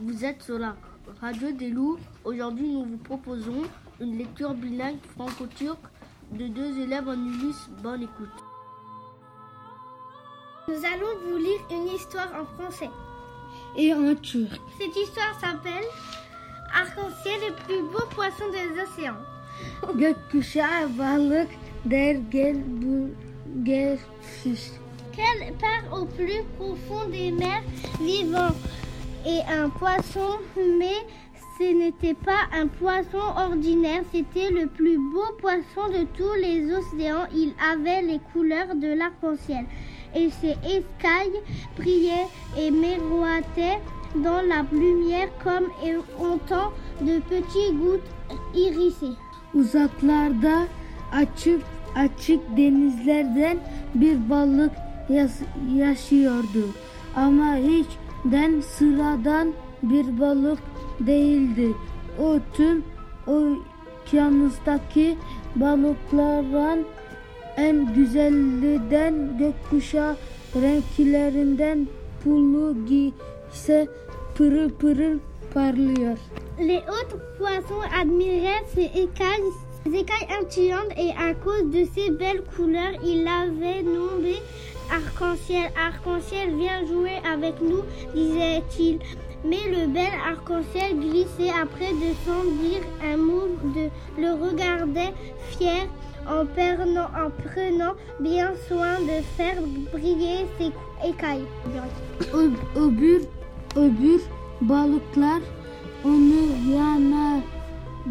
Vous êtes sur la radio des loups. Aujourd'hui, nous vous proposons une lecture bilingue franco-turque de deux élèves en Ulysse. Bonne écoute. Nous allons vous lire une histoire en français. Et en turc. Cette histoire s'appelle Arc-en-ciel, le plus beau poisson des océans. Gökkuşağı balık der gel bu gel fiş. Quelle part au plus profond des mers vivant et un poisson, mais ce n'était pas un poisson ordinaire, c'était le plus beau poisson de tous les océans. Il avait les couleurs de l'arc-en-ciel et ses écailles brillaient et miroitaient dans la lumière comme autant de petites gouttes irisées. Hiçden sıradan bir balık değildi. O tüm okyanustaki balıkların en güzelinden gökkuşağı renklerinden pullu giyse pırıl pırıl parlıyor. Les autres poissons admiraient ses écailles, ses écailles et à cause de ses belles couleurs, il l'avait nommé arc-en-ciel. Arc-en-ciel, viens jouer avec nous, disait-il. Mais le bel arc-en-ciel glissait après de sans dire un mot, de le regardait fier en, prenant, en prenant bien soin de faire briller ses écailles. Öbür öbür balıklar onu yana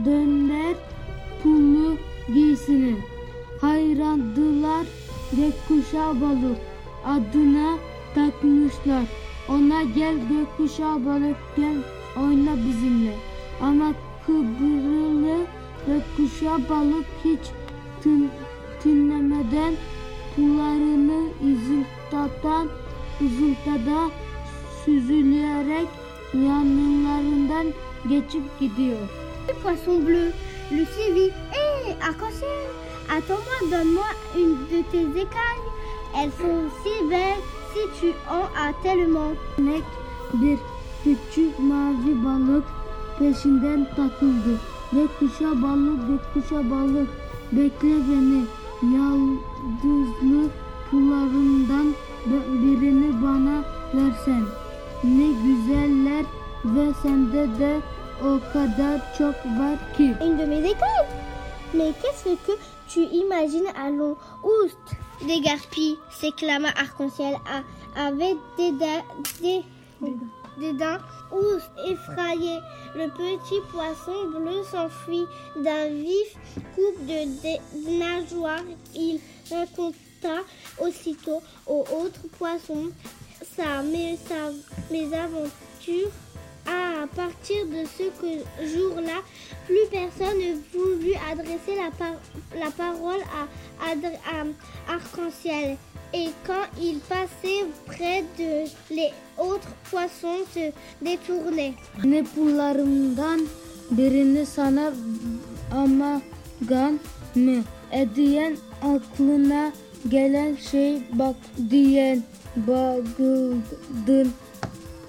döner gökkuşağı balık adına takmışlar. Ona gel gökkuşağı balık gel oyna bizimle. Ama kıbrılı gökkuşağı balık hiç tın, tınlemeden pullarını üzültadan üzültada süzülerek yanlarından geçip gidiyor. Poisson bleu le suivit. Hé, arc-en-ciel, attends-moi, donne-moi une de tes écailles. Elles sont si belles si tu en as tellement. Nek bir küçük mavi balık peşinden takıldı. Gökkuşağı balık, gökkuşağı balık bekle beni. Yaldızlı pullarından birini bana versen. Ne güzeller ve sende de o kadar çok var ki. Une de mes Mais qu'est-ce que tu imagines Allons, oust Des s'éclama Arc-en-Ciel avec des, des, des dents. Oust, effrayé, le petit poisson bleu s'enfuit d'un vif coup de, nageoire. Il raconta aussitôt aux autres poissons sa, mé- sa À partir de ce jour-là, plus personne ne voulut adresser la, par- la parole à, Arc-en-Ciel. Et quand il passait près de les autres poissons se détournaient.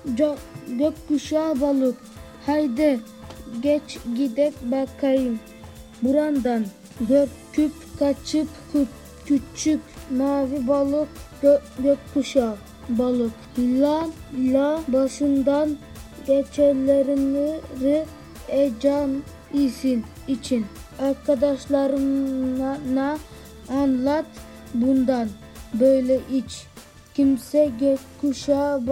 Gö- Gökkuşağı balık. Haydi geç gidek bakayım. Burandan göküp kaçıp kü- küçük mavi balık gö- gökkuşağı balık. La la başından geçenleri ecan isin için. Arkadaşlarına anlat bundan böyle iç. Kimse gökkuşağı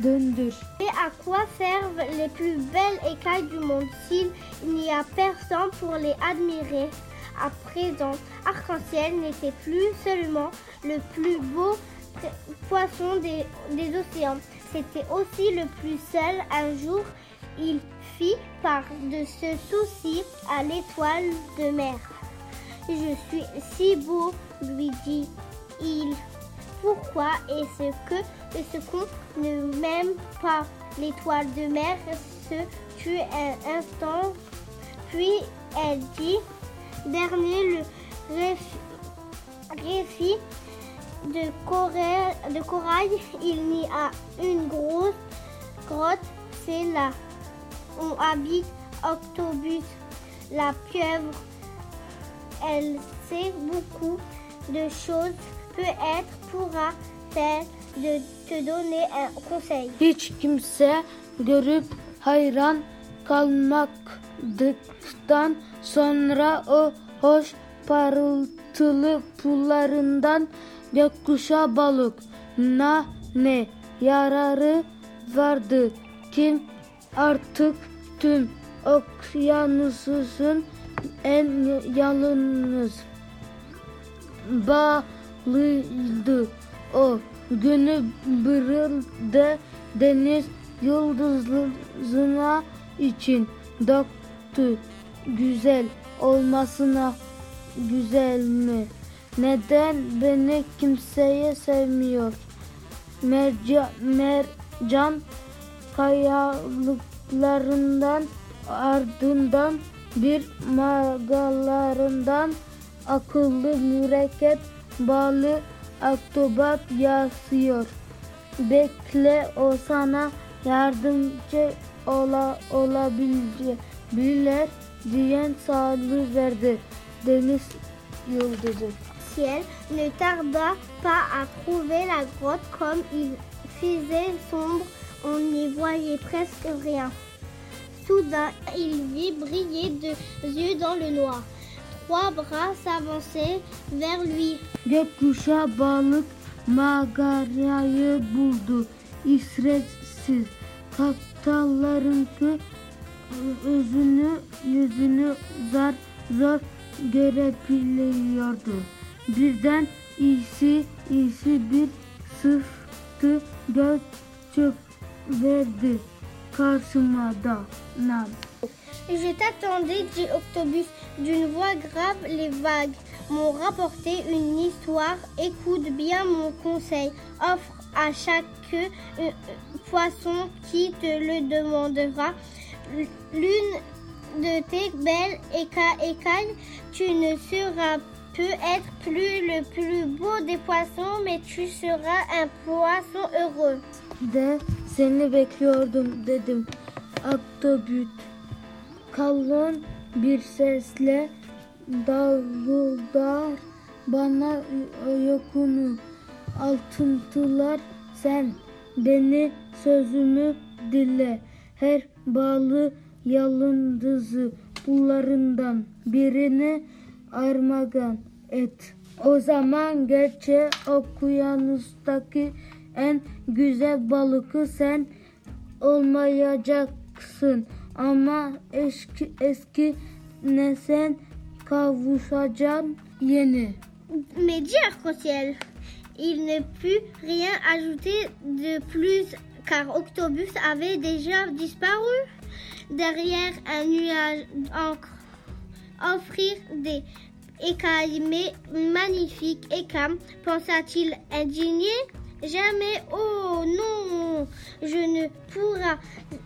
döndür. Et à quoi servent les plus belles écailles du monde s'il n'y a personne pour les admirer? À présent, Arc-en-Ciel n'était plus seulement le plus beau poisson des, océans, c'était aussi le plus seul. Un jour, il fit part de ce souci à l'étoile de mer. Je suis si beau, lui dit-il. Pourquoi est-ce que est-ce qu'on ne m'aime pas? L'étoile de mer se tue un instant, puis elle dit Dernier le récit de corail, il y a une grosse grotte, c'est là où habite Octobus, la pieuvre. Elle sait beaucoup de choses. Peut-être pourra-t-elle te donner un conseil? Gökkuşağı balık. Na ne? Yararı vardı. Kim? Artık tüm okyanusun en yalnız bağlıydı o günü bırıldı deniz yıldızına için. Döktü güzel olmasına güzel mi? Neden beni kimseye sevmiyor? Mercan, mercan kayalıklarından ardından bir magalarından akıllı mürekkep balı aktobat yasıyor. Bekle o sana yardımcı ola, olabilir diyen sağlığı verdi. Deniz yıldızı. Ne tarda pas à trouver la grotte comme il faisait sombre, on n'y voyait presque rien. Soudain, il vit briller deux yeux dans le noir. Trois bras s'avançaient vers lui. Je t'attendais, dit Octobus. D'une voix grave, les vagues m'ont rapporté une histoire. Écoute bien mon conseil. Offre à chaque euh, poisson qui te le demandera l'une de tes belles éca- écailles. Tu ne seras peut-être plus le plus beau des poissons, mais tu seras un poisson heureux. de seni bekliyordum dedim. Aktobüt kalın bir sesle davullar bana yokunu altıntılar sen beni sözümü dinle her bağlı yalındızı bunlarından birini armağan et. O zaman gerçi okyanustaki en güzel balıkı sen olmayacaksın. Ama eski, eski ne sen kavuşacaksın yeni. Mais dis Arc-en-Ciel, il ne put rien ajouter de plus car Octobus avait déjà disparu derrière un nuage d'encre. Offrir des écailles mais magnifiques écailles, pensa-t-il indigné. Jamais, oh non, je ne pourrai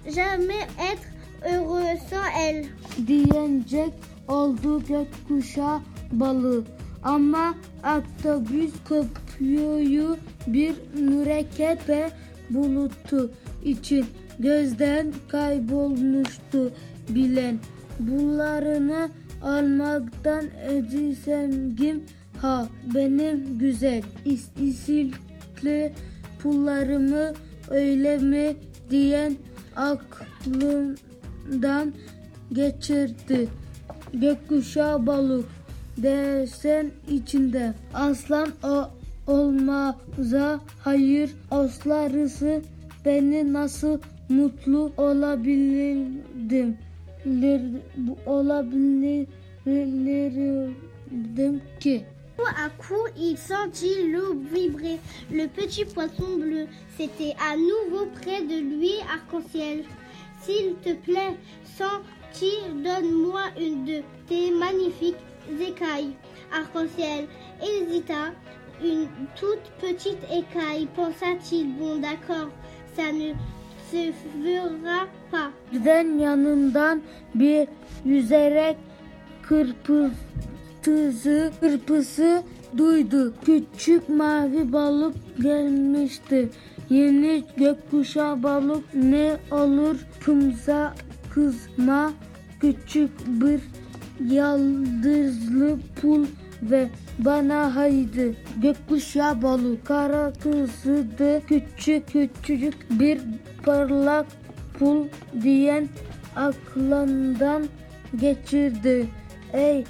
jamais être heureux sans elle. Diyecek oldu gökkuşağı balığı. Ama aktobüs köpüğü bir mürekkep ve bulutu için gözden kaybolmuştu bilen. Bunlarını almaktan edisengim ha benim güzel is isilkli pullarımı öyle mi diyen aklımdan geçirdi. Gökkuşağı balık desen içinde. Aslan o olmaza hayır oslarısı beni nasıl mutlu olabilirdim. Olabilirdim à coup, il sentit l'eau vibrer. Le petit poisson bleu, c'était à nouveau près de lui, arc-en-ciel. S'il te plaît, Santi, donne-moi une de tes magnifiques écailles. Arc-en-ciel hésita. Une toute petite écaille, pensa-t-il. Bon, d'accord, ça ne. Birden yanından bir yüzerek kırpıtısı, kırpısı duydu. Küçük mavi balık gelmişti. Yeni gökkuşağı balık ne olur kımza kızma küçük bir yaldızlı pul ve bana haydi gökkuşağı balık kara kızıdı küçük küçücük bir parlak pul diyen aklından geçirdi. Ey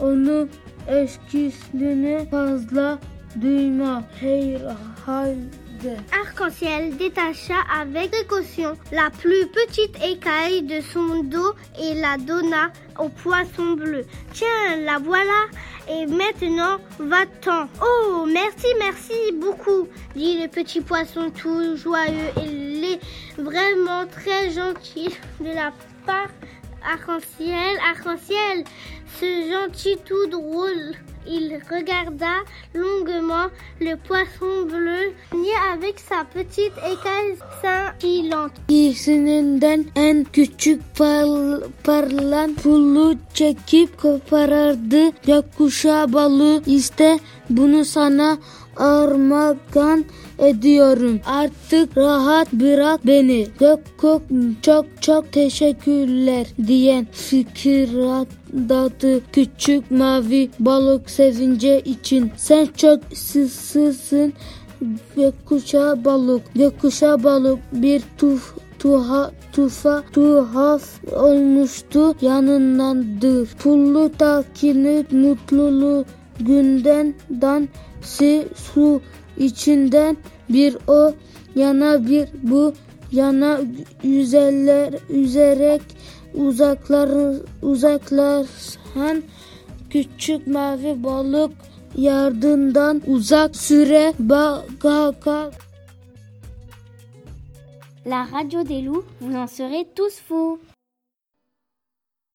onu eskisini fazla duyma. Hayır haydi. Arc-en-ciel détacha avec précaution la plus petite écaille de son dos et la donna au poisson bleu. Tiens, la voilà. Et maintenant, va-t'en. Oh, merci, merci beaucoup, dit le petit poisson tout joyeux. Il est vraiment très gentil de la part arc-en-ciel, arc-en-ciel, ce gentil tout drôle. Il regarda longuement le poisson bleu ni avec sa petite écaille scintillante. İkisinden en küçük par, parlan pulu çekip koparırdı. Gökkuşağı balığı işte bunu sana armağan ediyorum. Artık rahat bırak beni. Gökkok çok çok teşekkürler diyen fikirdadı küçük mavi balık sevince için. Sen çok sızsın gökkuşağı balık. Gökkuşağı balık bir tuf tuha, tufa tuhaf olmuştu yanındandır. Pullu takini mutluluğu günden dan si su içinden bir o yana bir bu yana yüzeller yüzerek uzaklar uzaklaşan küçük mavi balık yardından uzak süre baka La radio des loups, vous en serez tous fous.